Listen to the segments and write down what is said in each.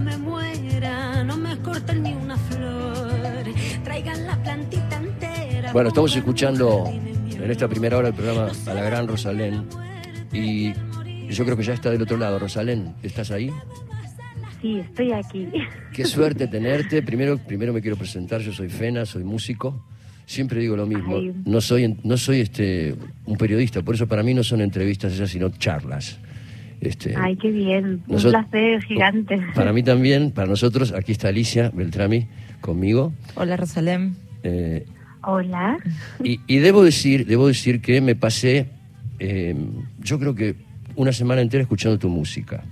me muera, no me corten ni una flor, traigan la plantita entera. Bueno, estamos escuchando en esta primera hora del programa a la gran Rosalén y yo creo que ya está del otro lado. Rosalén, ¿estás ahí? Sí, estoy aquí. Qué suerte tenerte. Primero, primero me quiero presentar, yo soy Fena, soy músico. Siempre digo lo mismo, Ay. no soy, no soy este, un periodista, por eso para mí no son entrevistas esas, sino charlas. Este, Ay, qué bien. Un placer gigante. Para mí también, para nosotros, aquí está Alicia Beltrami conmigo. Hola Rosalén. Eh, Hola. y, y debo decir, debo decir que me pasé, eh, yo creo que una semana entera escuchando tu música,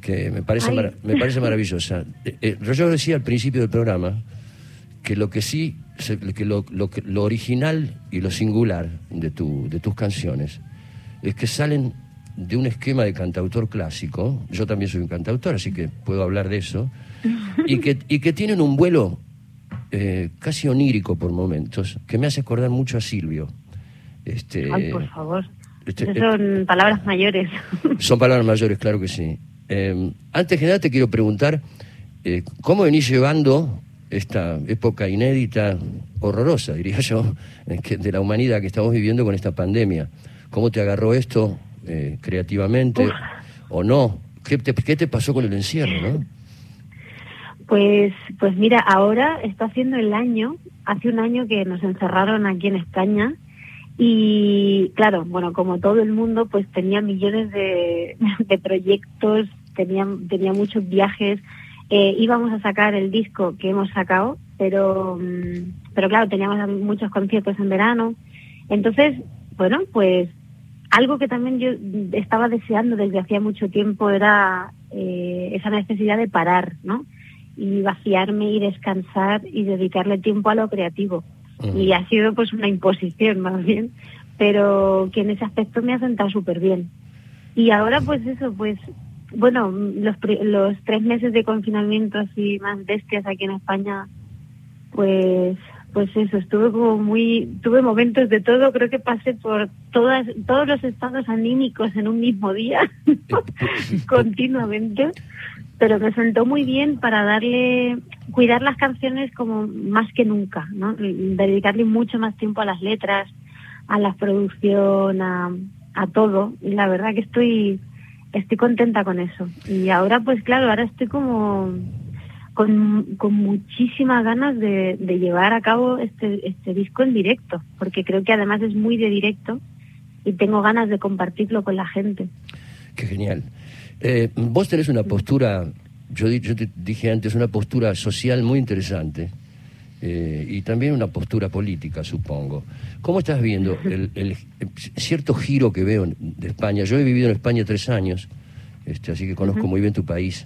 que me parece, me parece maravillosa. Eh, eh, yo decía al principio del programa que lo que sí, se- que lo, lo que- lo original y lo singular de, tu, de tus canciones es que salen de un esquema de cantautor clásico, yo también soy un cantautor, así que puedo hablar de eso, y que, y que tienen un vuelo eh, casi onírico por momentos, que me hace acordar mucho a Silvio. Este, Ay, por favor. este, Esas son palabras mayores. son palabras mayores, claro que sí. Eh, antes que nada te quiero preguntar, eh, ¿cómo venís llevando esta época inédita, horrorosa, diría yo, eh, de la humanidad que estamos viviendo con esta pandemia? ¿Cómo te agarró esto eh, creativamente Uf. o no? ¿Qué te, qué te pasó con el encierro, no? Pues, pues mira, ahora está haciendo el año, hace un año que nos encerraron aquí en España y claro, bueno, como todo el mundo, pues tenía millones de, de proyectos, tenía, tenía muchos viajes, eh, íbamos a sacar el disco que hemos sacado, pero, mm, pero claro, teníamos muchos conciertos en verano, entonces, bueno, pues algo que también yo estaba deseando desde hacía mucho tiempo era eh, esa necesidad de parar, ¿no? Y vaciarme y descansar y dedicarle tiempo a lo creativo. Y ha sido pues una imposición más bien, pero que en ese aspecto me ha sentado súper bien. Y ahora pues eso, pues bueno, los, los tres meses de confinamiento así más bestias aquí en España, pues pues eso, estuve como muy, tuve momentos de todo, creo que pasé por todas, todos los estados anímicos en un mismo día, continuamente, pero me sentó muy bien para darle, cuidar las canciones como más que nunca, ¿no? Dedicarle mucho más tiempo a las letras, a la producción, a, a todo, y la verdad que estoy, estoy contenta con eso. Y ahora pues claro, ahora estoy como con, con muchísimas ganas de, de llevar a cabo este, este disco en directo, porque creo que además es muy de directo y tengo ganas de compartirlo con la gente. Qué genial. Eh, vos tenés una postura, yo, yo te dije antes, una postura social muy interesante eh, y también una postura política, supongo. ¿Cómo estás viendo el, el- el cierto giro que veo en- de España? Yo he vivido en España tres años, este, así que conozco muy bien tu país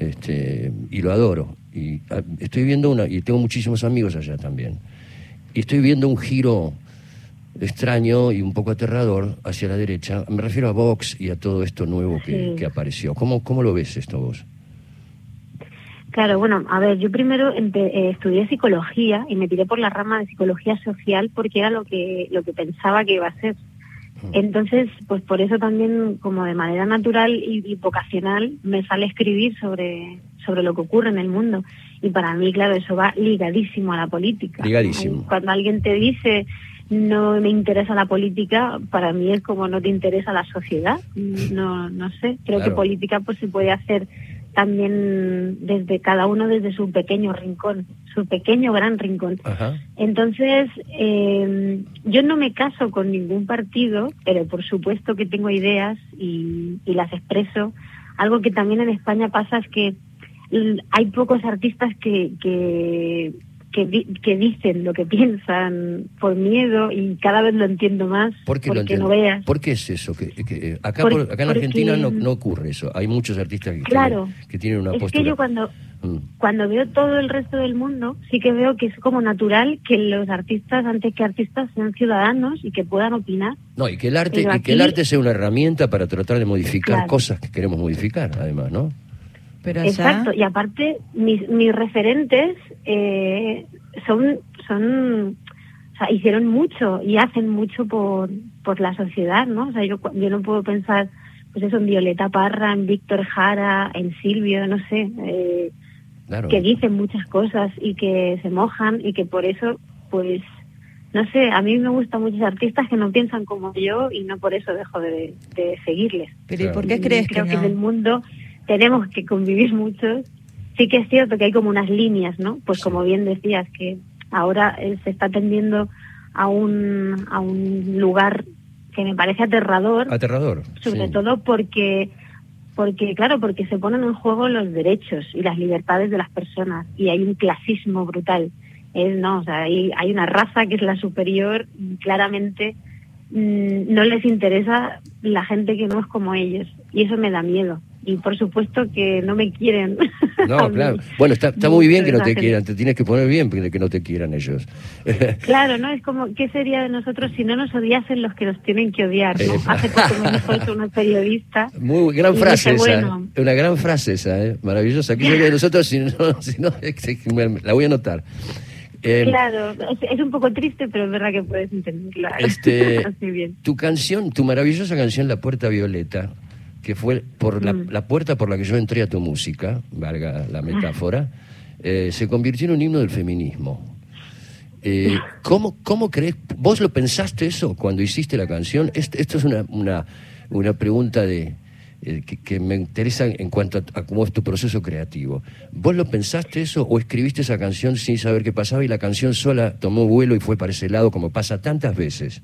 este, y lo adoro. Y ah, estoy viendo una, y tengo muchísimos amigos allá también. Y estoy viendo un giro extraño y un poco aterrador hacia la derecha. Me refiero a Vox y a todo esto nuevo que, Sí. que apareció. ¿Cómo, ¿Cómo lo ves esto vos? Claro, bueno, a ver, yo primero eh, estudié psicología y me tiré por la rama de psicología social porque era lo que lo que pensaba que iba a ser. Entonces, pues por eso también, como de manera natural y, y vocacional, me sale escribir sobre sobre lo que ocurre en el mundo. Y para mí, claro, eso va ligadísimo a la política. Ligadísimo. Cuando alguien te dice no me interesa la política, para mí es como no te interesa la sociedad. No, no sé. Creo Claro. que política pues se puede hacer también desde cada uno desde su pequeño rincón, su pequeño gran rincón. Ajá. Entonces, eh, yo no me caso con ningún partido, pero por supuesto que tengo ideas y, y las expreso. Algo que también en España pasa es que hay pocos artistas que, que, que, que dicen lo que piensan por miedo y cada vez lo entiendo más ¿Por qué lo porque entiendo? no veas. ¿Por qué es eso? Que, que, eh, acá, Por- por- acá en porque- Argentina no, no ocurre eso. Hay muchos artistas que, Claro. tienen, que tienen una es postura. que yo cuando. Cuando veo todo el resto del mundo, sí que veo que es como natural que los artistas, antes que artistas, sean ciudadanos y que puedan opinar. No, y que el arte, Pero y que el arte sea una herramienta para tratar de modificar Claro. cosas que queremos modificar, además, ¿no? Pero allá, Exacto, y aparte, mis, mis referentes eh, son, son, o sea, hicieron mucho y hacen mucho por, por la sociedad, ¿no? O sea, yo, yo no puedo pensar, pues eso, en Violeta Parra, en Víctor Jara, en Silvio, no sé, eh, Claro. que dicen muchas cosas y que se mojan y que por eso, pues, no sé, a mí me gustan muchos artistas que no piensan como yo y no por eso dejo de, de seguirles. Pero ¿y por qué Y crees que Creo que, en el no? mundo tenemos que convivir muchos. Sí que es cierto que hay como unas líneas, ¿no? Pues Sí. como bien decías, que ahora eh, se está tendiendo a un, a un lugar que me parece aterrador, Aterrador. sobre sí. todo porque porque claro porque se ponen en juego los derechos y las libertades de las personas y hay un clasismo brutal. Es no o sea hay, hay una raza que es la superior y claramente mm, no les interesa la gente que no es como ellos y eso me da miedo y por supuesto que no me quieren No, claro. Bueno, está, está muy bien que no te quieran, te tienes que poner bien de que no te quieran ellos. Claro, ¿no? Es como, ¿qué sería de nosotros si no nos odiasen los que nos tienen que odiar? ¿no? Eh, Hace poco me dijo una periodista Muy gran frase esa. bueno. Una gran frase esa, ¿eh? maravillosa. Sería de nosotros, si no, si no, la voy a anotar. Eh, Claro, es, es un poco triste, pero es verdad que puedes entenderla. Este, bien. tu canción, tu maravillosa canción La Puerta Violeta, que fue por la, Mm. la puerta por la que yo entré a tu música, valga la metáfora, eh, se convirtió en un himno del feminismo. Eh, ¿cómo, ¿Cómo crees? ¿Vos lo pensaste eso cuando hiciste la canción? Est- Esto es una, una, una pregunta de, eh, que, que me interesa en cuanto a, a cómo es tu proceso creativo. ¿Vos lo pensaste eso o escribiste esa canción sin saber qué pasaba y la canción sola tomó vuelo y fue para ese lado como pasa tantas veces?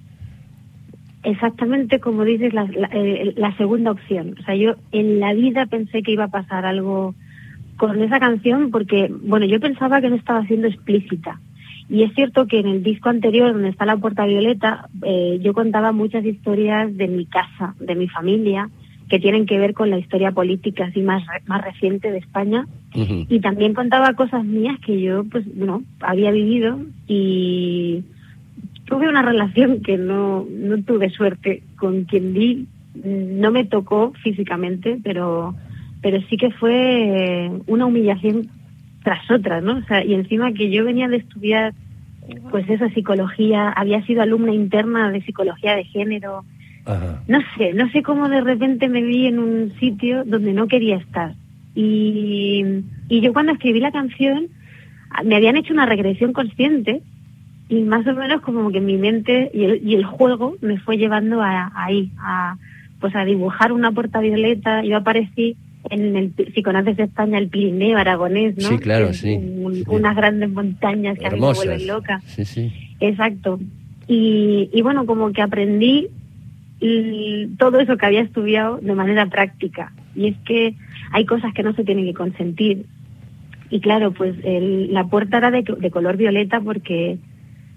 Exactamente como dices, la, la, eh, la segunda opción. O sea, yo en la vida pensé que iba a pasar algo con esa canción porque, bueno, yo pensaba que no estaba siendo explícita. Y es cierto que en el disco anterior, donde está La Puerta Violeta, eh, yo contaba muchas historias de mi casa, de mi familia, que tienen que ver con la historia política así más, re- más reciente de España. Y también contaba cosas mías que yo, pues, no, había vivido y tuve una relación que no, no tuve suerte con quien vi. No me tocó físicamente, pero, pero sí que fue una humillación tras otra, ¿no? O sea, y encima que yo venía de estudiar, pues esa psicología, había sido alumna interna de psicología de género, Ajá. no sé, no sé cómo de repente me vi en un sitio donde no quería estar. Y, y yo cuando escribí la canción me habían hecho una regresión consciente y más o menos como que mi mente y el, y el juego me fue llevando a, ahí, a, pues a dibujar una puerta violeta. Yo aparecí en el, si conoces España, el Pirineo aragonés, ¿no? Sí, claro, sí, en sí. Unas grandes montañas que a mí me Hermosas. vuelven loca. Sí, sí. Exacto. Y, y bueno, como que aprendí y todo eso que había estudiado de manera práctica. Y es que hay cosas que no se tienen que consentir. Y claro, pues el- la puerta era de, de color violeta porque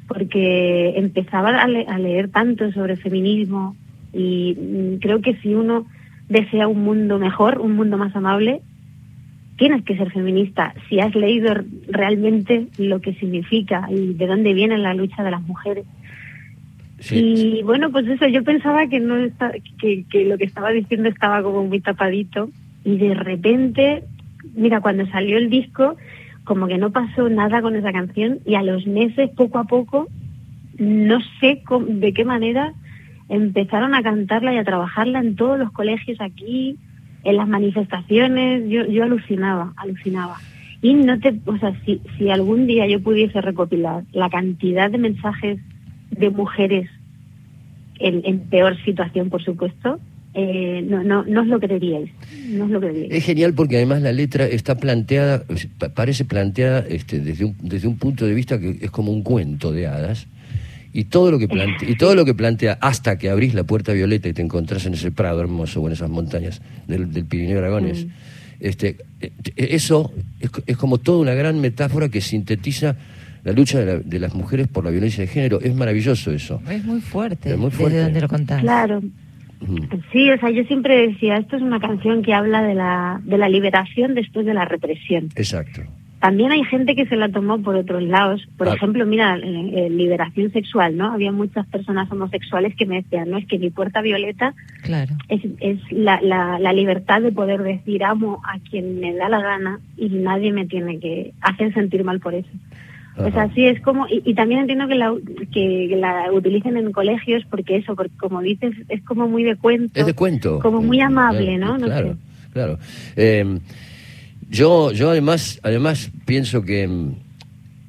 porque empezaba a, le- a leer tanto sobre feminismo y mm, creo que si uno desea un mundo mejor, un mundo más amable, tienes que ser feminista. Si has leído realmente lo que significa y de dónde viene la lucha de las mujeres. Sí. Y bueno, pues eso, yo pensaba que no está, que, que lo que estaba diciendo estaba como muy tapadito y de repente, mira, cuando salió el disco, como que no pasó nada con esa canción y a los meses, poco a poco, no sé cómo- de qué manera empezaron a cantarla y a trabajarla en todos los colegios aquí, en las manifestaciones, yo, yo alucinaba, alucinaba. Y no te, o sea, si, si algún día yo pudiese recopilar la cantidad de mensajes de mujeres en, en peor situación, por supuesto, eh, no, no, no os lo creeríais, no os lo creeríais. Es genial porque además la letra está planteada, pa- parece planteada este, desde, un, desde un punto de vista que es como un cuento de hadas. Y todo lo que plantea, y todo lo que plantea hasta que abrís la puerta violeta y te encontrás en ese prado hermoso o en esas montañas del, del Pirineo Aragones, Mm. este, eh, eso es, es como toda una gran metáfora que sintetiza la lucha de, la- de las mujeres por la violencia de género. Es maravilloso eso. Es muy fuerte. Es muy fuerte. Desde donde lo contás. Claro. Sí, o sea, yo siempre decía, esto es una canción que habla de la, de la liberación después de la represión. Exacto. También hay gente que se la tomó por otros lados. Por Ah. ejemplo, mira, eh, eh, liberación sexual, ¿no? Había muchas personas homosexuales que me decían, no, es que mi puerta violeta Claro. es, es la, la, la libertad de poder decir amo a quien me da la gana y nadie me tiene que hacer sentir mal por eso. O Ajá. sea, sí es como, y, y también entiendo que la, que la utilicen en colegios porque eso, porque como dices, es como muy de cuento. Es de cuento. Como muy amable, ¿no? No claro, sé. claro. Eh, yo, yo además, además pienso que mm,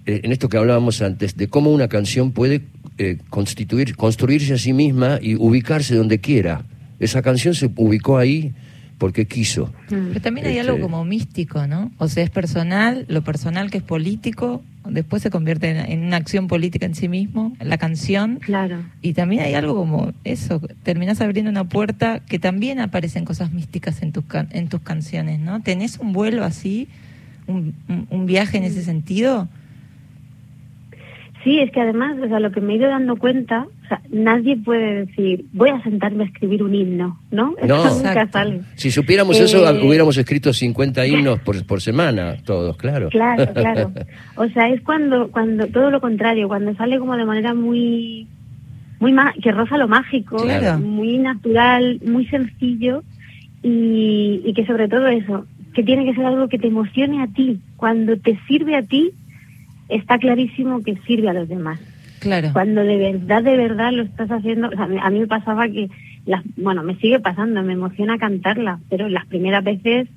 eh, en esto que hablábamos antes, de cómo una canción puede eh, constituir, construirse a sí misma y ubicarse donde quiera. Esa canción se ubicó ahí porque quiso. Mm. Pero también hay Este- algo como místico, ¿no? O sea, es personal, lo personal que es político, después se convierte en, en una acción política en sí mismo, la canción. Claro. Y también hay algo como eso, terminás abriendo una puerta que también aparecen cosas místicas en tus, can- en tus canciones, ¿no? ¿Tenés un vuelo así, un, un- un viaje en ese sentido? Sí, es que además, o sea, lo que me he ido dando cuenta, o sea, nadie puede decir, voy a sentarme a escribir un himno, ¿no? Eso No. nunca sale. Si supiéramos Eh, eso, hubiéramos escrito 50 himnos por, por semana, todos, claro. Claro, claro. O sea, es cuando, cuando todo lo contrario, cuando sale como de manera muy, muy ma- que roza lo mágico, Claro. muy natural, muy sencillo y, y que sobre todo eso, que tiene que ser algo que te emocione a ti. Cuando te sirve a ti, está clarísimo que sirve a los demás. Claro. Cuando de verdad, de verdad lo estás haciendo, o sea, a mí me pasaba que, las, bueno, me sigue pasando, me emociona cantarla, pero las primeras veces,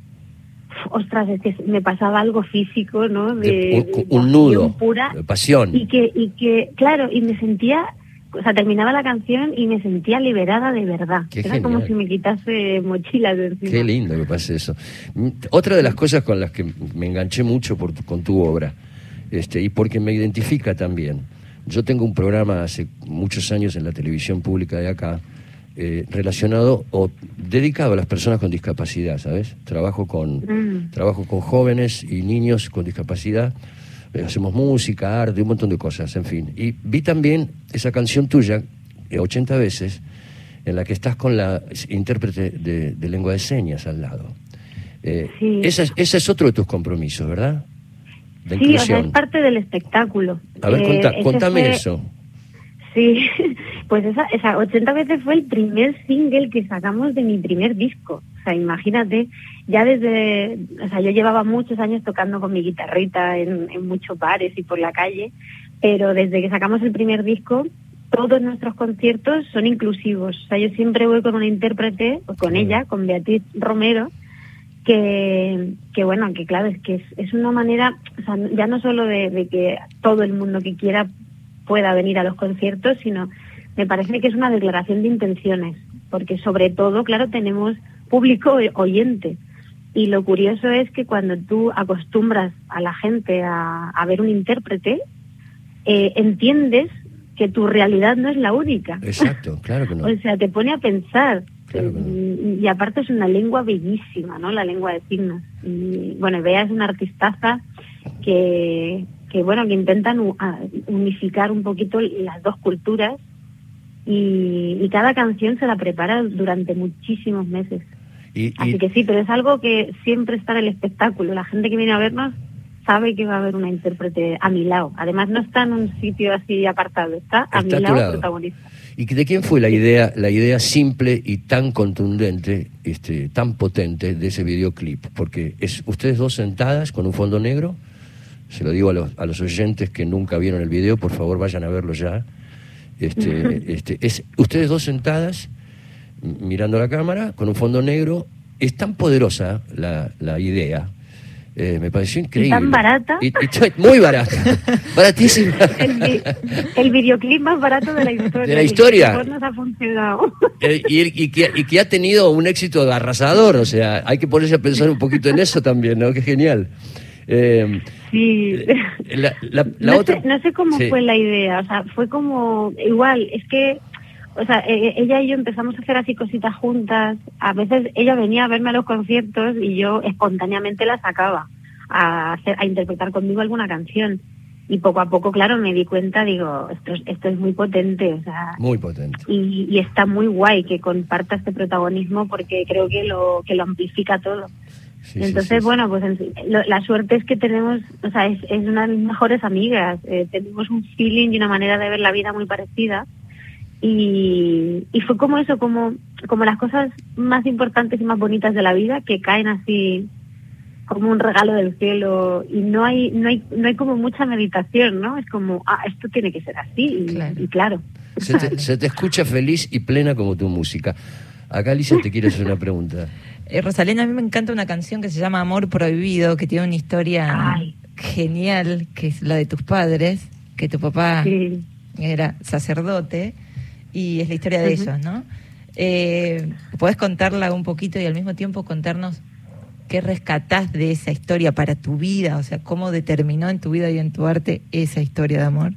ostras, es que me pasaba algo físico, ¿no? De- un, nudo, pura de pasión. y que, y que, claro, y me sentía, o sea, terminaba la canción y me sentía liberada de verdad. Qué Era como si me quitase mochilas de encima. Qué lindo que pase eso. Mm, Otra de las cosas con las que me enganché mucho por tu- con tu obra, este, y porque me identifica también. Yo tengo un programa hace muchos años en la televisión pública de acá, eh, relacionado o dedicado a las personas con discapacidad, ¿sabes? Trabajo con, Mm. trabajo con jóvenes y niños con discapacidad. Eh, hacemos música, arte, un montón de cosas, en fin. Y vi también esa canción tuya, eh, 80 veces, en la que estás con la intérprete de, de lengua de señas al lado. Eh, Sí. esa es- ese es otro de tus compromisos, ¿verdad? De Sí, o sea, es parte del espectáculo. A ver, Eh, contame fue- eso. Sí, pues esa, esa 80 veces fue el primer single que sacamos de mi primer disco. O sea, imagínate, ya desde, o sea, yo llevaba muchos años tocando con mi guitarrita en, en muchos bares y por la calle, pero desde que sacamos el primer disco, todos nuestros conciertos son inclusivos. O sea, yo siempre voy con una intérprete, o con ella, con Beatriz Romero, que, que bueno, que claro, es que es, es una manera, o sea, ya no solo de, de que todo el mundo que quiera pueda venir a los conciertos, sino me parece que es una declaración de intenciones, porque sobre todo, claro, tenemos público oyente. Y lo curioso es que cuando tú acostumbras a la gente a, a ver un intérprete, eh, entiendes que tu realidad no es la única. Exacto, claro que no. O sea, te pone a pensar. Claro. Y, y aparte es una lengua bellísima, ¿no? La lengua de signos. Y bueno, Bea es una artistaza que, que bueno, que intentan unificar un poquito las dos culturas y, y cada canción se la prepara durante muchísimos meses. Así que sí, pero es algo que siempre está en el espectáculo. La gente que viene a vernos sabe que va a haber una intérprete a mi lado. Además no está en un sitio así apartado, está a Está mi lado. protagonista. ¿Y de quién fue la idea, la idea simple y tan contundente, este, tan potente de ese videoclip? Porque es ustedes dos sentadas con un fondo negro. Se lo digo a los, a los oyentes que nunca vieron el video, por favor vayan a verlo ya. Este, este, es ustedes dos sentadas mirando la cámara con un fondo negro. Es tan poderosa la, la idea. Eh, me pareció increíble. tan barata. Y- y muy barata. Baratísima. El, vi- el videoclip más barato de la historia. De la historia. nos ha funcionado. Eh, y, y que, y que ha tenido un éxito arrasador, o sea, hay que ponerse a pensar un poquito en eso también, ¿no? Qué genial. Eh, Sí. la, la- la no, otra, sé, no sé cómo Sí. fue la idea, o sea, fue como igual, es que, o sea, eh, ella y yo empezamos a hacer así cositas juntas, a veces ella venía a verme a los conciertos y yo espontáneamente la sacaba a, hacer, a interpretar conmigo alguna canción. Y poco a poco, claro, me di cuenta, digo, esto, es- esto es muy potente, o sea, Muy potente. y, y está muy guay que comparta este protagonismo porque creo que lo que lo amplifica todo. Sí, Entonces, sí, sí. bueno, pues lo- la suerte es que tenemos, o sea, es, es una de mis mejores amigas, eh, tenemos un feeling y una manera de ver la vida muy parecida. Y, y fue como eso, como, como las cosas más importantes y más bonitas de la vida que caen así como un regalo del cielo y no hay no hay no hay como mucha meditación no es como ah esto tiene que ser así y Claro. y claro, Se te, se te escucha feliz y plena como tu música. Acá Alicia te quiere hacer una pregunta. Eh, Rosalena, a mí me encanta una canción que se llama Amor Prohibido, que tiene una historia Ay. genial, que es la de tus padres, que tu papá sí era sacerdote, y es la historia de Ujú. ellos, ¿no? Eh, ¿Podés contarla un poquito y al mismo tiempo contarnos qué rescatás de esa historia para tu vida? O sea, cómo determinó en tu vida y en tu arte esa historia de amor.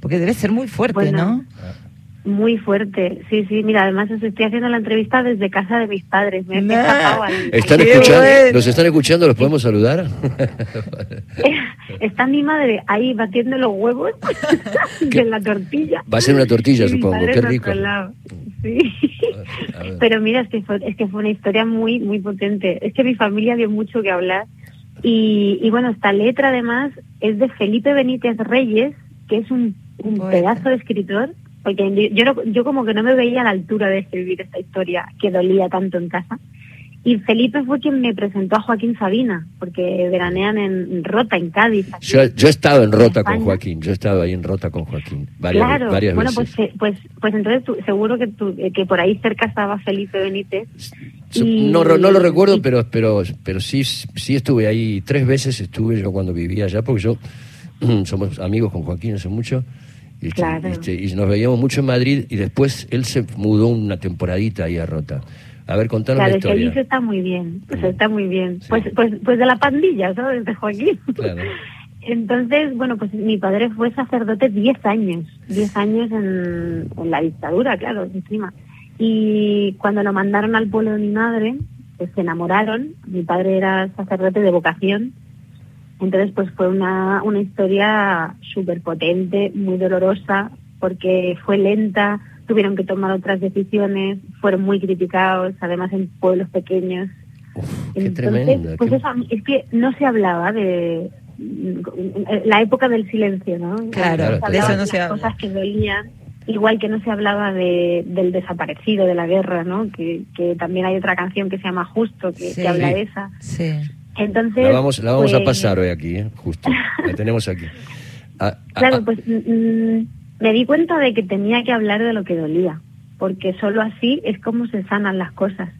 Porque debe ser muy fuerte, Bueno, ¿no? Muy fuerte sí sí mira además os estoy haciendo la entrevista desde casa de mis padres me, he Nah. escapado al- ¿Están escuchando? bueno. ¿Los están escuchando? ¿Los podemos saludar? Está mi madre ahí batiendo los huevos de la tortilla. Va a ser una tortilla, supongo. Qué rico. lado. Sí. A ver. Pero mira, es que, fue, es que fue una historia muy, muy potente. Es que mi familia dio mucho que hablar. Y, y bueno, esta letra además es de Felipe Benítez Reyes, que es un, un pedazo de escritor. Porque yo, yo como que no me veía a la altura de escribir esta historia que dolía tanto en casa. Y Felipe fue quien me presentó a Joaquín Sabina, porque veranean en Rota, en Cádiz. Yo, yo he estado en Rota con España. Joaquín. Yo he estado ahí en Rota con Joaquín. Varias, claro, varias bueno, veces. pues, eh, pues, pues entonces tú- seguro que, tú, eh, que por ahí cerca estaba Felipe Benítez. Y- No, no lo recuerdo, y- pero, pero, pero sí, sí estuve ahí. Tres veces estuve yo cuando vivía allá, porque yo somos amigos con Joaquín hace mucho. Y, este, Claro. este, y nos veíamos mucho en Madrid y después él se mudó una temporadita ahí a Rota. A ver, contanos Claro, la es que allí historia. se está muy bien, pues está muy bien. Sí. Pues, pues, pues de la pandilla, ¿sabes? De Joaquín. Claro. Entonces, bueno, pues mi padre fue sacerdote 10 años, 10 años en, en la dictadura, claro, encima. Y cuando lo mandaron al pueblo de mi madre, pues se enamoraron. Mi padre era sacerdote de vocación. Entonces, pues fue una, una historia súper potente, muy dolorosa, porque fue lenta, tuvieron que tomar otras decisiones, fueron muy criticados, además en pueblos pequeños. Uf, qué Entonces, tremenda. pues qué- eso, es que no se hablaba de la época del silencio, ¿no? Claro, se de eso hablaba no de se las habla. cosas que dolían, igual que no se hablaba de, del desaparecido, de la guerra, ¿no? Que, que también hay otra canción que se llama Justo, que, Sí. que habla de esa. Sí. Entonces, la vamos, la vamos a pues, pasar hoy aquí, ¿eh? justo. La tenemos aquí. Ah, ah, Claro, ah, pues mm, me di cuenta de que tenía que hablar de lo que dolía, porque solo así es como se sanan las cosas.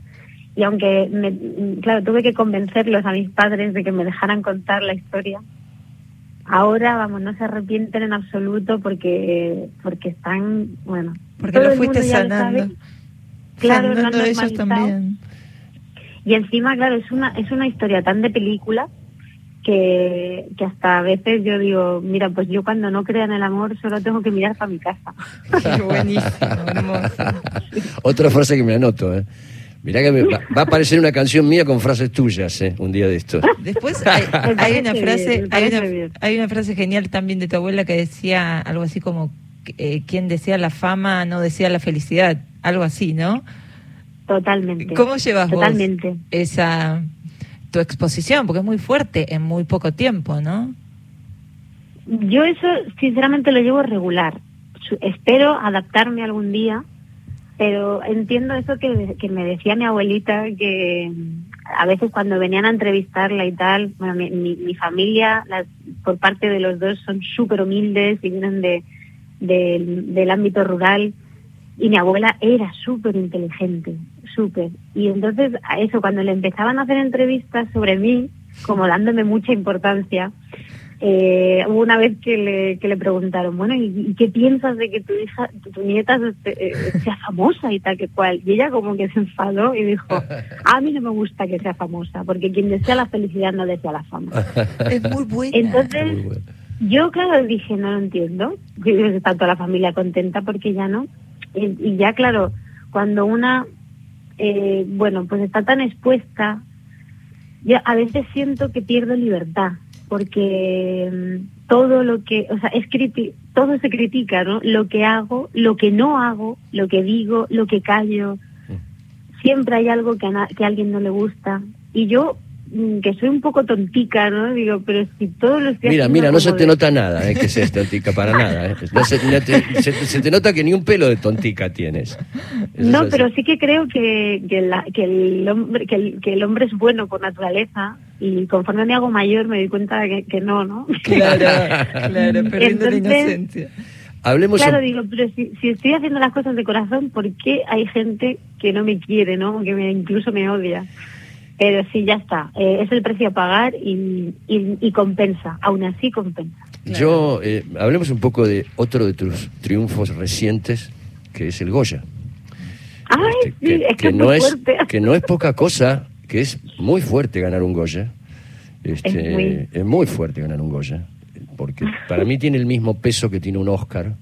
Y aunque, me, mm, claro, tuve que convencerlos a mis padres de que me dejaran contar la historia, ahora, vamos, no se arrepienten en absoluto porque porque están, bueno, Porque todo lo el fuiste mundo ya lo sanando. sabe. Claro, lo han ellos también. Y encima, claro, es una, es una historia tan de película que, que hasta a veces yo digo, mira, pues yo cuando no crea en el amor solo tengo que mirar para mi casa. Qué buenísimo, hermoso. Otra frase que me anoto, ¿eh? Mirá que me- va, va a aparecer una canción mía con frases tuyas, ¿eh? Un día de esto. Después hay, una frase, hay una, hay una frase genial también de tu abuela que decía algo así como eh, quien desea la fama no desea la felicidad, algo así, ¿no? Totalmente. ¿Cómo llevas Totalmente. vos esa tu exposición? Porque es muy fuerte en muy poco tiempo, ¿no? Yo eso, sinceramente, lo llevo regular. Espero adaptarme algún día, pero entiendo eso que, que me decía mi abuelita, que mm, a veces cuando venían a entrevistarla y tal, bueno, mi, mi- mi familia, las- por parte de los dos, son súper humildes y vienen de, del- del ámbito rural. Y mi abuela era súper inteligente, súper. Y entonces, a eso, cuando le empezaban a hacer entrevistas sobre mí, como dándome mucha importancia, eh, hubo una vez que le, que le preguntaron, bueno, ¿y, y qué piensas de que tu hija, tu, tu nieta eh, sea famosa y tal que cual? Y ella como que se enfadó y dijo, a mí no me gusta que sea famosa, porque quien desea la felicidad no desea la fama. Es muy buena. Entonces, Muy yo, claro, dije, no lo entiendo. Está toda la familia contenta porque ya no. Y, y ya, claro, cuando una, eh, bueno, pues está tan expuesta, yo a veces siento que pierdo libertad porque mm, todo lo que, o sea, es criti todo se critica, ¿no? Lo que hago, lo que no hago, lo que digo, lo que callo. Siempre hay algo que a, que a alguien no le gusta. Y yo mm, que soy un poco tontica, ¿no? Digo, pero si todo lo estoy Mira, mira, no se te de- nota nada, eh, que seas tontica, para nada. eh. No se, no te, se, se te nota que ni un pelo de tontica tienes. Eso No, pero sí que creo que, que, la- que el hombre, que, el, que el hombre es bueno por naturaleza y conforme me hago mayor me doy cuenta que, que no, ¿no? Claro, claro, perdiendo la Entonces- inocencia. Hablemos Claro, digo, pero si, si estoy haciendo las cosas de corazón, ¿por qué hay gente que no me quiere, no? Que me, incluso me odia. Pero sí, ya está. Eh, es el precio a pagar y, y, y compensa. Aún así compensa. Yo, eh, hablemos un poco de otro de tus triunfos recientes, que es el Goya. Ay, Este, sí, es que, es no muy es fuerte. que no es poca cosa, que es muy fuerte ganar un Goya. Este, Es muy- es muy fuerte ganar un Goya, porque para mí tiene el mismo peso que tiene un Oscar,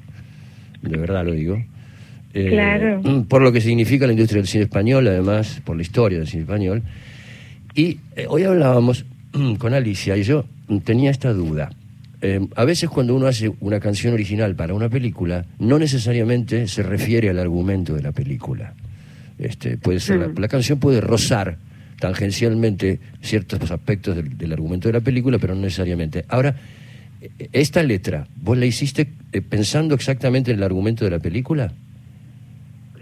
de verdad lo digo. Eh, Claro. Por lo que significa la industria del cine español, además, por la historia del cine español. Y eh, hoy hablábamos con Alicia y yo tenía esta duda. Eh, a veces cuando uno hace una canción original para una película, no necesariamente se refiere al argumento de la película. Este, puede ser la, Mm. la canción puede rozar tangencialmente ciertos aspectos del, del argumento de la película, pero no necesariamente. Ahora, eh, esta letra, ¿vos la hiciste eh, pensando exactamente en el argumento de la película?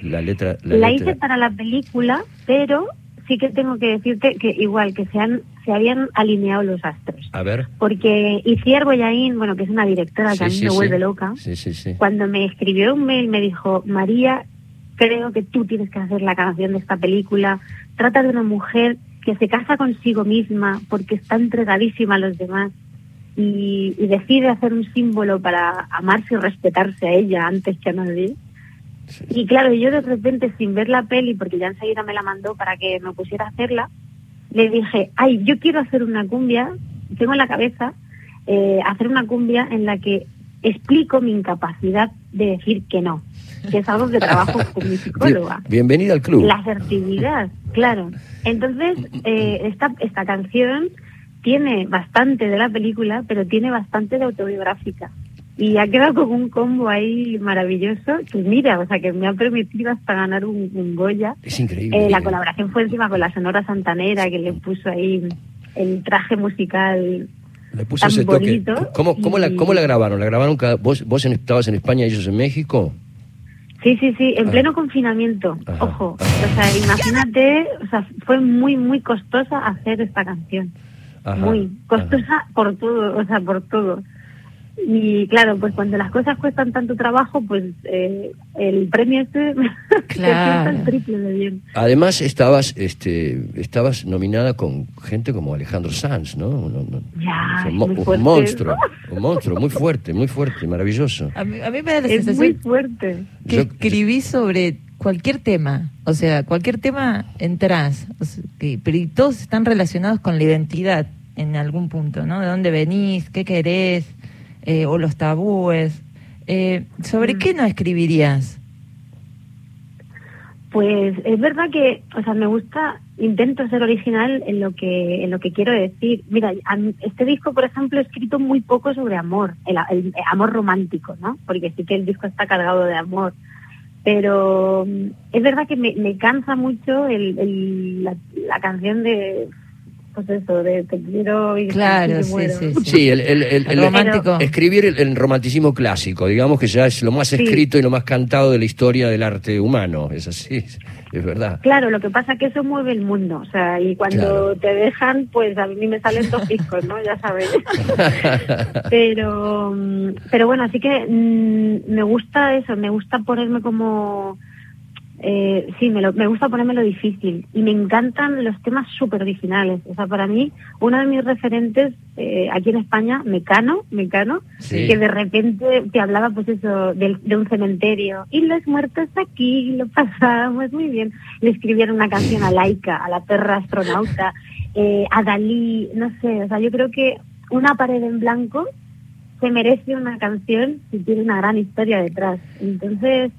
La letra. La, La, letra. hice para la película, pero sí que tengo que decirte que igual, que se, han, se habían alineado los astros. A ver. Porque Iciar Boyaín, bueno, que es una directora que Sí, a mí sí, me vuelve loca, Sí, cuando me escribió un mail me dijo, María, creo que tú tienes que hacer la canción de esta película. Trata de una mujer que se casa consigo misma porque está entregadísima a los demás y, y decide hacer un símbolo para amarse y respetarse a ella antes que a nadie. Sí. Y claro, yo de repente, sin ver la peli, porque ya enseguida me la mandó para que me pusiera a hacerla, le dije, ay, yo quiero hacer una cumbia, tengo en la cabeza eh, hacer una cumbia en la que explico mi incapacidad de decir que no, que es algo que trabajo con mi psicóloga. bienvenida al club. La asertividad, claro. Entonces, eh, esta, esta canción tiene bastante de la película, pero tiene bastante de autobiográfica. Y ha quedado como un combo ahí maravilloso, que mira, o sea, que me ha permitido hasta ganar un, un Goya. Es increíble. Eh, la colaboración fue encima con la Sonora Santanera, que le puso ahí el traje musical. Le puso tan ese toque. bonito ¿Cómo, cómo, la, ¿Cómo la grabaron? ¿La grabaron cada- vos, vos en- estabas en España y ellos en México? Sí, sí, sí, en Ah. pleno confinamiento. Ajá, Ojo, o sea, imagínate, o sea, fue muy, muy costosa hacer esta canción. Ajá, muy costosa ajá. por todo, o sea, por todo. Y claro, pues cuando las cosas cuestan tanto trabajo, pues eh, el premio este se Claro. sienta el triple de bien. Además estabas, este, estabas nominada con gente como Alejandro Sanz, ¿no? Un, un- Ya, un mo- muy un fuerte. monstruo, un monstruo, muy fuerte, muy fuerte, maravilloso. A mí, a mí me da la Es muy sensación fuerte. que Yo- escribí sobre cualquier tema. O sea, cualquier tema entras. O sea, que, pero y todos están relacionados con la identidad en algún punto, ¿no? ¿De dónde venís? ¿Qué querés? Eh, o los tabúes. Eh, ¿Sobre Mm. qué no escribirías? Pues es verdad que, o sea, me gusta, intento ser original en lo que en lo que quiero decir. Mira, este disco, por ejemplo, he escrito muy poco sobre amor, el, el amor romántico, ¿no? Porque sí que el disco está cargado de amor. Pero mm, es verdad que me, me cansa mucho el, el- la, la canción de, pues eso, de te quiero y Claro, sí, muero. sí, sí. Sí, el, el- el- el- romántico. escribir el, el romanticismo clásico, digamos que ya es lo más Sí. escrito y lo más cantado de la historia del arte humano, es así, es verdad. Claro, lo que pasa es que eso mueve el mundo, o sea, y cuando Claro. te dejan, pues a mí me salen dos discos, ¿no? Ya sabes. pero, mm, pero bueno, así que mm, me gusta eso, me gusta ponerme como, eh, sí, me, lo- me gusta ponerme lo difícil. Y me encantan los temas súper originales. O sea, para mí, uno de mis referentes eh, aquí en España, Mecano, Mecano, Sí. que de repente te hablaba pues eso del- de, un cementerio. Y los muertos aquí lo pasábamos muy bien. Le escribieron una canción a Laika a la perra astronauta eh, a Dalí no sé. O sea yo creo que una pared en blanco se merece una canción si tiene una gran historia detrás. Entonces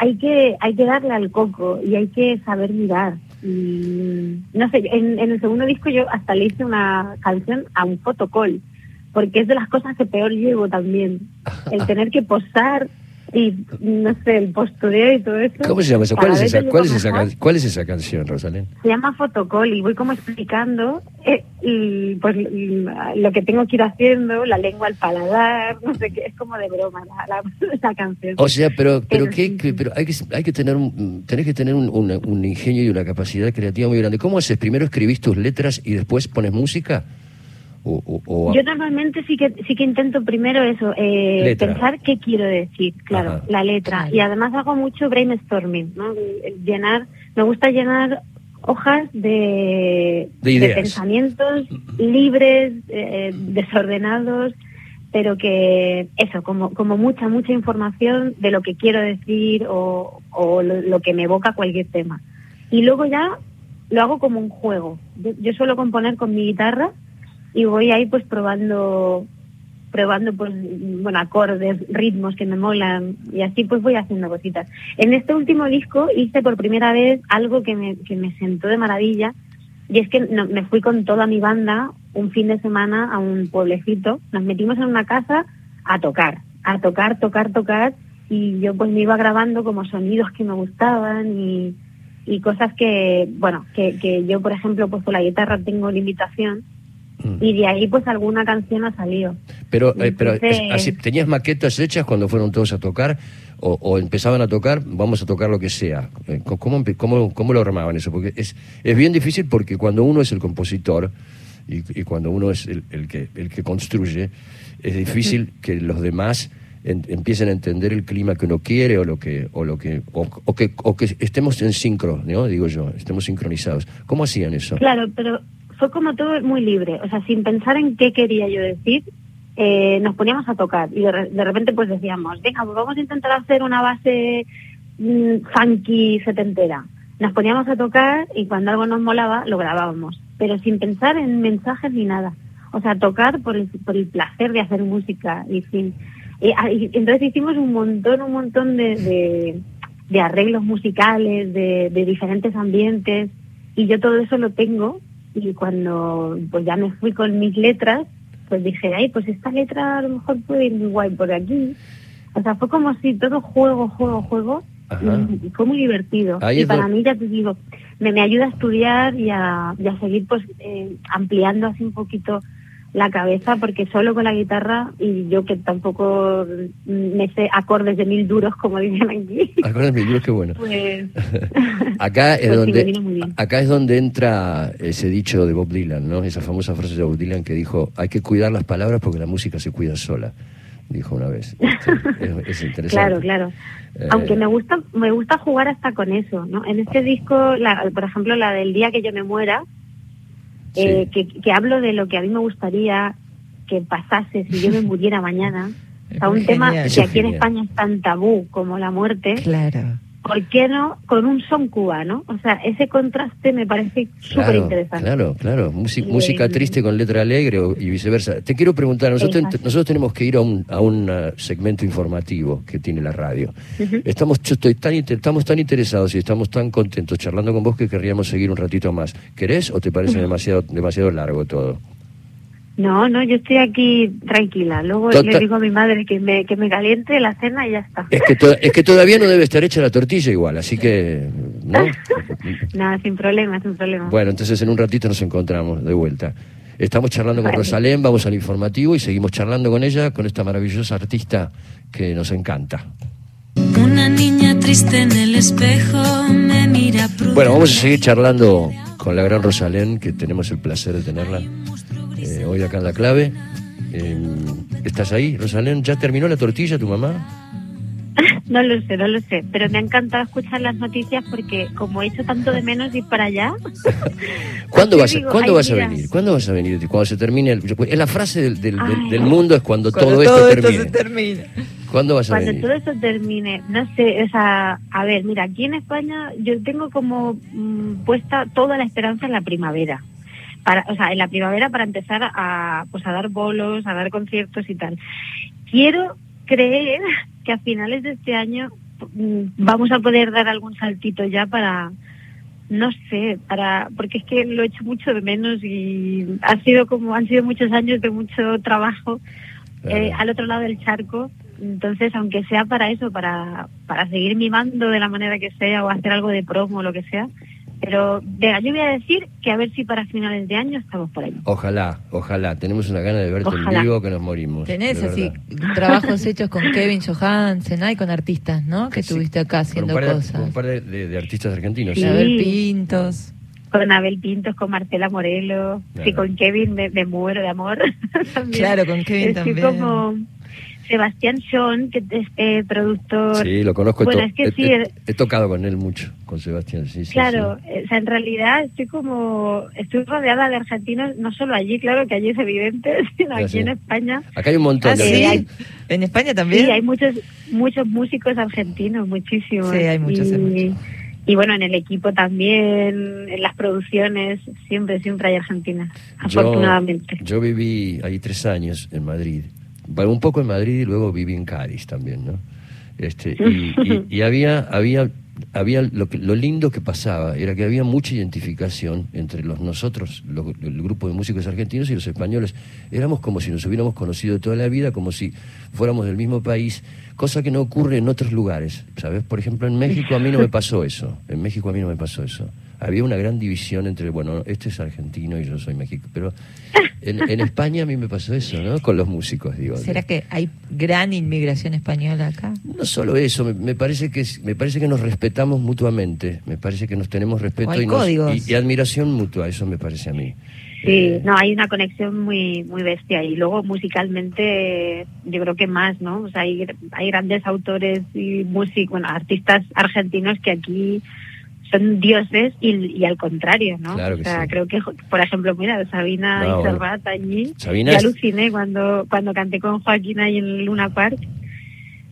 hay que hay que darle al coco y hay que saber mirar. Y no sé en, en el segundo disco yo hasta le hice una canción a un fotocall porque es de las cosas que peor llevo también el tener que posar y no sé, el postureo y todo eso. ¿Cómo se llama eso? ¿Cuál es, esa, cuál, es esa, mejor. can- ¿Cuál es esa canción, Rosalén? Se llama Fotocall y voy como explicando eh, y, pues y, lo que tengo que ir haciendo, la lengua al paladar, no sé qué, es como de broma la, la, la canción. O sea, pero pero Pero qué, qué- pero hay que hay que tener un, tenés que tener un, un ingenio y una capacidad creativa muy grande. ¿Cómo haces? Primero escribís tus letras y después pones música o, o- o- Yo normalmente sí que sí que intento primero eso, eh, pensar qué quiero decir, claro, Ajá. la letra. Y además hago mucho brainstorming, ¿no? Llenar, me gusta llenar hojas de, De pensamientos libres, eh, desordenados, pero que eso, como, como mucha, mucha información de lo que quiero decir o, o lo, lo que me evoca cualquier tema. Y luego ya lo hago como un juego. Yo, yo suelo componer con mi guitarra y voy ahí pues probando probando pues bueno acordes ritmos que me molan y así pues voy haciendo cositas en este último disco hice por primera vez algo que me, que me sentó de maravilla y es que no- me fui con toda mi banda un fin de semana a un pueblecito nos metimos en una casa a tocar a tocar tocar tocar y yo pues me iba grabando como sonidos que me gustaban y, y cosas que bueno que, que yo por ejemplo pues con la guitarra tengo limitación. Y de ahí pues alguna canción ha salido. Pero, eh, pero así, ¿tenías maquetas hechas cuando fueron todos a tocar? O, o empezaban a tocar, vamos a tocar lo que sea? Eh, ¿Cómo, cómo, cómo lo armaban eso? Porque es, es bien difícil porque cuando uno es el compositor y, y cuando uno es el, el que, el que construye, es difícil que los demás en- empiecen a entender el clima que uno quiere o lo que o lo que o, o que o que estemos en sincro, ¿no? Digo yo, estemos sincronizados. ¿Cómo hacían eso? Claro, pero fue como todo muy libre, o sea, sin pensar en qué quería yo decir, eh, nos poníamos a tocar y de, de repente pues decíamos, venga, pues vamos a intentar hacer una base mm, funky setentera. Nos poníamos a tocar y cuando algo nos molaba lo grabábamos, pero sin pensar en mensajes ni nada. O sea, tocar por el, por el placer de hacer música y fin. Y, ah, entonces hicimos un montón, un montón de, de, arreglos musicales, de diferentes ambientes y yo todo eso lo tengo y cuando pues ya me fui con mis letras pues dije ay pues esta letra a lo mejor puede ir muy guay por aquí o sea fue como si todo juego juego juego Ajá. y fue muy divertido Ahí y para mí ya te digo me, me ayuda a estudiar y a, y a seguir pues eh, ampliando así un poquito la cabeza porque solo con la guitarra y yo que tampoco me sé acordes de mil duros como dicen aquí Acuérdate, mi Dios, qué bueno. pues Acá es Pues donde acá es donde entra ese dicho de Bob Dylan, ¿no? Esa famosa frase de Bob Dylan que dijo, "Hay que cuidar las palabras porque la música se cuida sola." Dijo una vez. Es, es interesante. Claro, claro. Eh, Aunque me gusta, me gusta jugar hasta con eso, ¿no? En este disco, la, por ejemplo, la del día que yo me muera, eh, que, que hablo de lo que a mí me gustaría que pasase si yo me muriera mañana. O sea, un tema que aquí en. España es tan tabú como la muerte. Claro. ¿Por qué no con un son cubano? O sea, ese contraste me parece súper Claro, interesante. claro, claro. Música, Y, música triste con letra alegre y viceversa. Te quiero preguntar, nosotros, nosotros tenemos que ir a un, a un eh, segmento informativo que tiene la radio. Estamos, yo estoy tan, estamos tan interesados y estamos tan contentos charlando con vos que querríamos seguir un ratito más. ¿Querés o te parece demasiado, demasiado largo todo? No, no, yo estoy aquí tranquila. Luego Total- le digo a mi madre que me, que me caliente la cena y ya está. Es que, to- es que todavía no debe estar hecha la tortilla igual, así que... ¿no? Nada, sin problema, sin problema. Bueno, entonces en un ratito nos encontramos de vuelta. Estamos charlando con Vale. Rosalén, vamos al informativo y seguimos charlando con ella, con esta maravillosa artista que nos encanta. Una niña triste en el espejo me mira Bueno, vamos a seguir charlando con la gran Rosalén, que tenemos el placer de tenerla eh, hoy acá en La Clave. Eh, ¿Estás ahí, Rosalén? ¿Ya terminó la tortilla tu mamá? No lo sé, no lo sé, pero me ha encantado escuchar las noticias porque como he hecho tanto de menos ir para allá, ¿Cuándo vas, a- digo, ¿cuándo vas a venir? ¿Cuándo vas a venir? Cuando se termine el... Es la frase del, del- del- Ay. del mundo es cuando, Cuando todo, esto termine. se. ¿Cuándo vas a cuando venir? todo eso termine, no sé, o sea, a ver, mira, aquí en España yo tengo como mm, puesta toda la esperanza en la primavera. Para, o sea, en la primavera para empezar a, pues a dar bolos, a dar conciertos y tal. Quiero creer que a finales de este año mm, vamos a poder dar algún saltito ya para, no sé, para, porque es que lo he hecho mucho de menos y ha sido como, han sido muchos años de mucho trabajo Claro. eh, al otro lado del charco Entonces, aunque sea para eso, para, para seguir mimando de la manera que sea o hacer algo de promo o lo que sea, pero venga, yo voy a decir que a ver si para finales de año estamos por ahí. Ojalá, ojalá. Tenemos una gana de verte Ojalá. en vivo que nos morimos. Tenés así trabajos hechos con Kevin Johansen, hay con artistas, ¿no? Que Sí, estuviste acá con haciendo un par de, cosas. con un par de, de- de artistas argentinos. Sí. sí. Isabel Pintos. Con Abel Pintos, con Marcela Morelos, Claro. y con Kevin me, me muero de amor. También. Claro, con Kevin Estoy también. como Sebastián Sean, que es eh, productor. Sí, lo conozco. he Bueno, to- es que he, sí, he- eh, he tocado con él mucho, con Sebastián. Sí, sí, Claro, sí. eh, o sea, en realidad estoy como, estoy rodeada de argentinos, no solo allí, claro que allí es evidente, sino Ya aquí en España. Acá hay un montón Ah, de sí. argentinos. sí. ¿En España también? Sí, hay muchos, muchos músicos argentinos, muchísimos. Sí, hay muchos, Y, hay muchos. y bueno, en el equipo también, en las producciones, siempre, siempre hay argentinas, afortunadamente. Yo viví ahí tres años en Madrid. Bueno, un poco en Madrid y luego viví en Cádiz también, ¿no? Este, y, y- y había, había, había lo, que- lo lindo que pasaba era que había mucha identificación entre los nosotros, lo- el grupo de músicos argentinos y los españoles. Éramos como si nos hubiéramos conocido toda la vida, como si fuéramos del mismo país, cosa que no ocurre en otros lugares, ¿sabes? Por ejemplo, en México a mí no me pasó eso. En México a mí no me pasó eso. Había una gran división entre, bueno, este es argentino y yo soy México, pero en, en España a mí me pasó eso, ¿no? Con los músicos, digo. ¿Será que hay gran inmigración española acá? No solo eso, me, me parece que me parece que nos respetamos mutuamente, me parece que nos tenemos respeto y, nos- y admiración mutua, eso me parece a mí. Sí, Eh, no, hay una conexión muy muy bestia y luego musicalmente yo creo que más, ¿no? O sea, hay, hay grandes autores y músicos, bueno, artistas argentinos que aquí son dioses y, y al contrario, ¿no? Claro o sea, sí. creo que, por ejemplo, mira, Sabina No, y. Serrat allí, Sabina yo es- aluciné cuando, cuando canté con Joaquín ahí en Luna Park.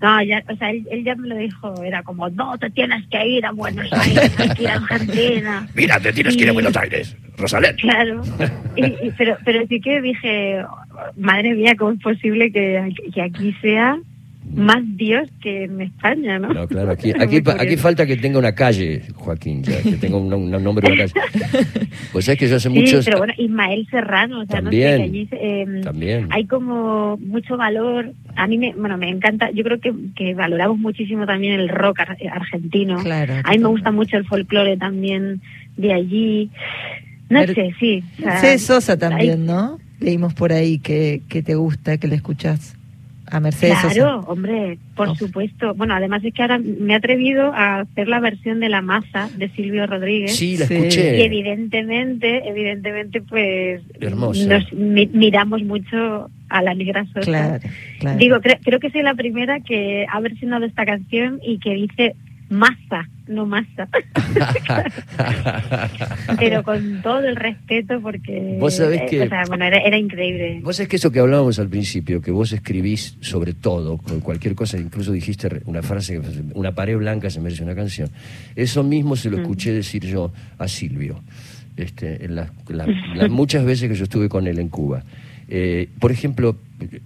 No, ya, o sea, él, él ya me lo dijo, era como, no, te tienes que ir a Buenos Aires, tienes que ir a Argentina. Mira, te tienes que ir a Buenos Aires, Rosalén. Claro, Y- y- pero, pero sí que dije, madre mía, ¿cómo es posible que, que aquí sea más Dios que en España, no? No, claro, aquí, aquí, aquí falta que tenga una calle, Joaquín, ya, que tenga un, un nombre de una calle. Pues es que yo hace Sí, muchos... pero bueno, Ismael Serrano, o sea, También, no sé, allí eh, También. hay como mucho valor. A mí me, bueno, me encanta, yo creo que, que valoramos muchísimo también el rock ar- argentino. Claro. A mí me gusta mucho el folclore también de allí. No Pero- sé, sí. o sea, Sosa hay- también, ¿no? Leímos por ahí que, que te gusta, que le escuchás a Mercedes Claro, Sosa. hombre, por Oh. supuesto. Bueno, además es que ahora me he atrevido a hacer la versión de La Masa de Silvio Rodríguez. Sí, la Sí. Y escuché. evidentemente, evidentemente, pues Hermosa. nos mi- miramos mucho a la negra Sosa. Claro, claro. Digo, cre- creo que soy la primera que ha versionado esta canción y que dice masa, no masa. Pero con todo el respeto porque... Vos sabés eh, que- O sea, bueno, era, era increíble. Vos es que eso que hablábamos al principio, que vos escribís sobre todo, con cualquier cosa, incluso dijiste una frase, una pared blanca se merece una canción. Eso mismo se lo Mm. escuché decir yo a Silvio, este, en las, las- las muchas veces que yo estuve con él en Cuba. Eh, por ejemplo,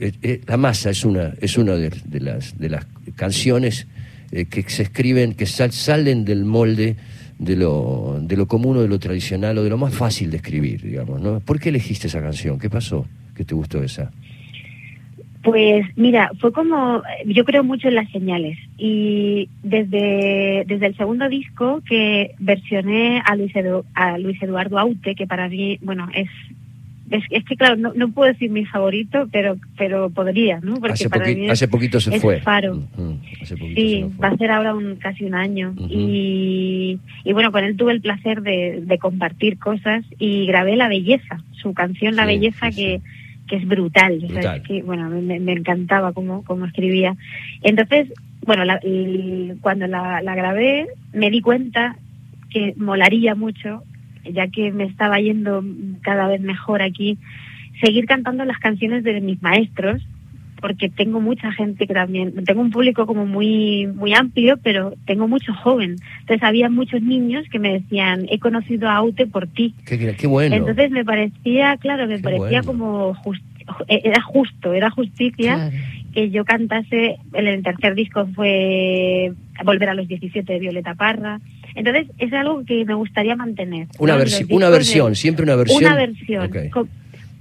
eh, eh, La Masa es una, es una de, de las, de las canciones eh, que se escriben, que sal- salen del molde de lo, de lo común o de lo tradicional o de lo más fácil de escribir, digamos, ¿no? ¿Por qué elegiste esa canción? ¿Qué pasó que te gustó esa? Pues mira, fue como, yo creo mucho en las señales y desde, desde el segundo disco que versioné a Luis, Edu- a Luis Eduardo Aute, que para mí, bueno, es, es, es que claro, no, no puedo decir mi favorito, pero pero podría, ¿no? Porque Hace, para mí es- hace poquito se es fue. faro. Hace poquito se Sí, nos fue. va a ser ahora un, casi un año. Y, y bueno, con él tuve el placer de, de compartir cosas y grabé La Belleza, su canción La Sí, Belleza sí, que, que es brutal. o sea, Brutal. es que, bueno, me, me encantaba cómo, cómo escribía. Entonces, bueno, la- el- cuando la, la grabé me di cuenta que molaría mucho, ya que me estaba yendo cada vez mejor aquí, seguir cantando las canciones de mis maestros porque tengo mucha gente que también, tengo un público como muy muy amplio, pero tengo mucho joven. Entonces había muchos niños que me decían, he conocido a Aute por ti. Qué, qué bueno. Entonces me parecía, claro, me Qué parecía bueno. como era justo, era justicia Claro. Que yo cantase, en el tercer disco fue Volver a los 17 de Violeta Parra. Entonces es algo que me gustaría mantener. una, ¿no? versi- una versión, de- siempre una versión. Una versión, Ok, co-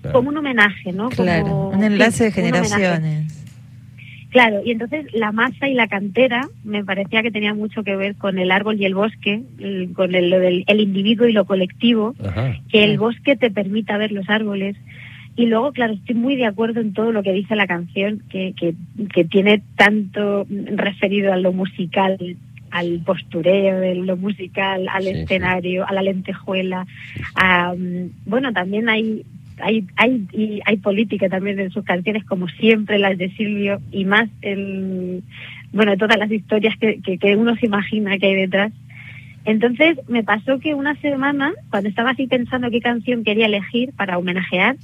claro. como un homenaje, ¿no? Claro, Como- un enlace de generaciones. Claro, y entonces la masa y la cantera me parecía que tenía mucho que ver con el árbol y el bosque, el- con el, lo del el individuo y lo colectivo, Ajá. que el bosque te permita ver los árboles. Y luego, claro, estoy muy de acuerdo en todo lo que dice la canción, que, que, que tiene tanto referido a lo musical, al postureo de lo musical, al Sí, sí. escenario, a la lentejuela. a, mm, bueno, también hay, hay, hay, y hay política también en sus canciones, como siempre las de Silvio, y más el, bueno, todas las historias que, que, que uno se imagina que hay detrás. Entonces me pasó que una semana, cuando estaba así pensando qué canción quería elegir para homenajear,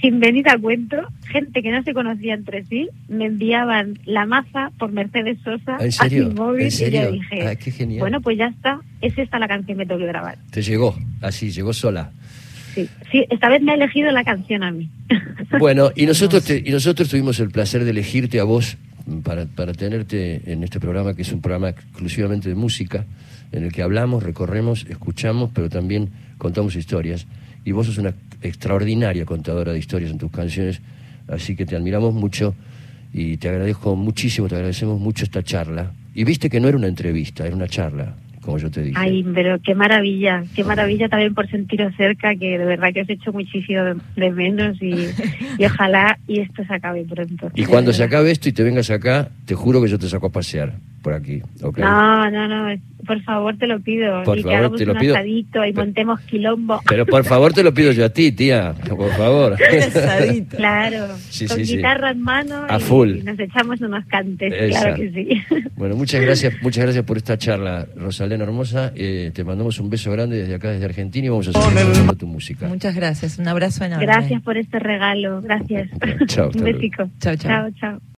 sin venir a cuento, gente que no se conocía entre sí me enviaban la maza por Mercedes Sosa ¿En a mi móvil ¿En y yo dije, Ah, qué bueno, pues ya está, es esta la canción que tengo que grabar. Te llegó, así, llegó sola. Sí, sí, esta vez me ha elegido la canción a mí. Bueno, y nosotros, te- y nosotros tuvimos el placer de elegirte a vos para, para tenerte en este programa, que es un programa exclusivamente de música, en el que hablamos, recorremos, escuchamos, pero también contamos historias. Y vos sos una extraordinaria contadora de historias en tus canciones, así que te admiramos mucho y te agradezco muchísimo, te agradecemos mucho esta charla. Y viste que no era una entrevista, era una charla, como yo te dije. Ay, pero qué maravilla, qué maravilla también por sentiros cerca, que de verdad que os he hecho muchísimo de, menos y, y ojalá y esto se acabe pronto. Y cuando se acabe esto y te vengas acá, te juro que yo te saco a pasear por aquí. No, no, no, por favor te lo pido. Por y que favor, hagamos te lo un pido. asadito y Pero- montemos quilombo. Pero por favor te lo pido yo a ti, tía, por favor. Claro, Sí, con sí, sí. guitarra en mano A y, full. y nos echamos unos cantes, Esa. claro que sí. Bueno, muchas gracias, muchas gracias por esta charla, Rosalena Hermosa. Eh, te mandamos un beso grande desde acá, desde Argentina, y vamos a seguir tu música. Muchas gracias. Un abrazo enorme. Gracias por este regalo, gracias. Chao, Un besico. Chao, chao. chao. chao.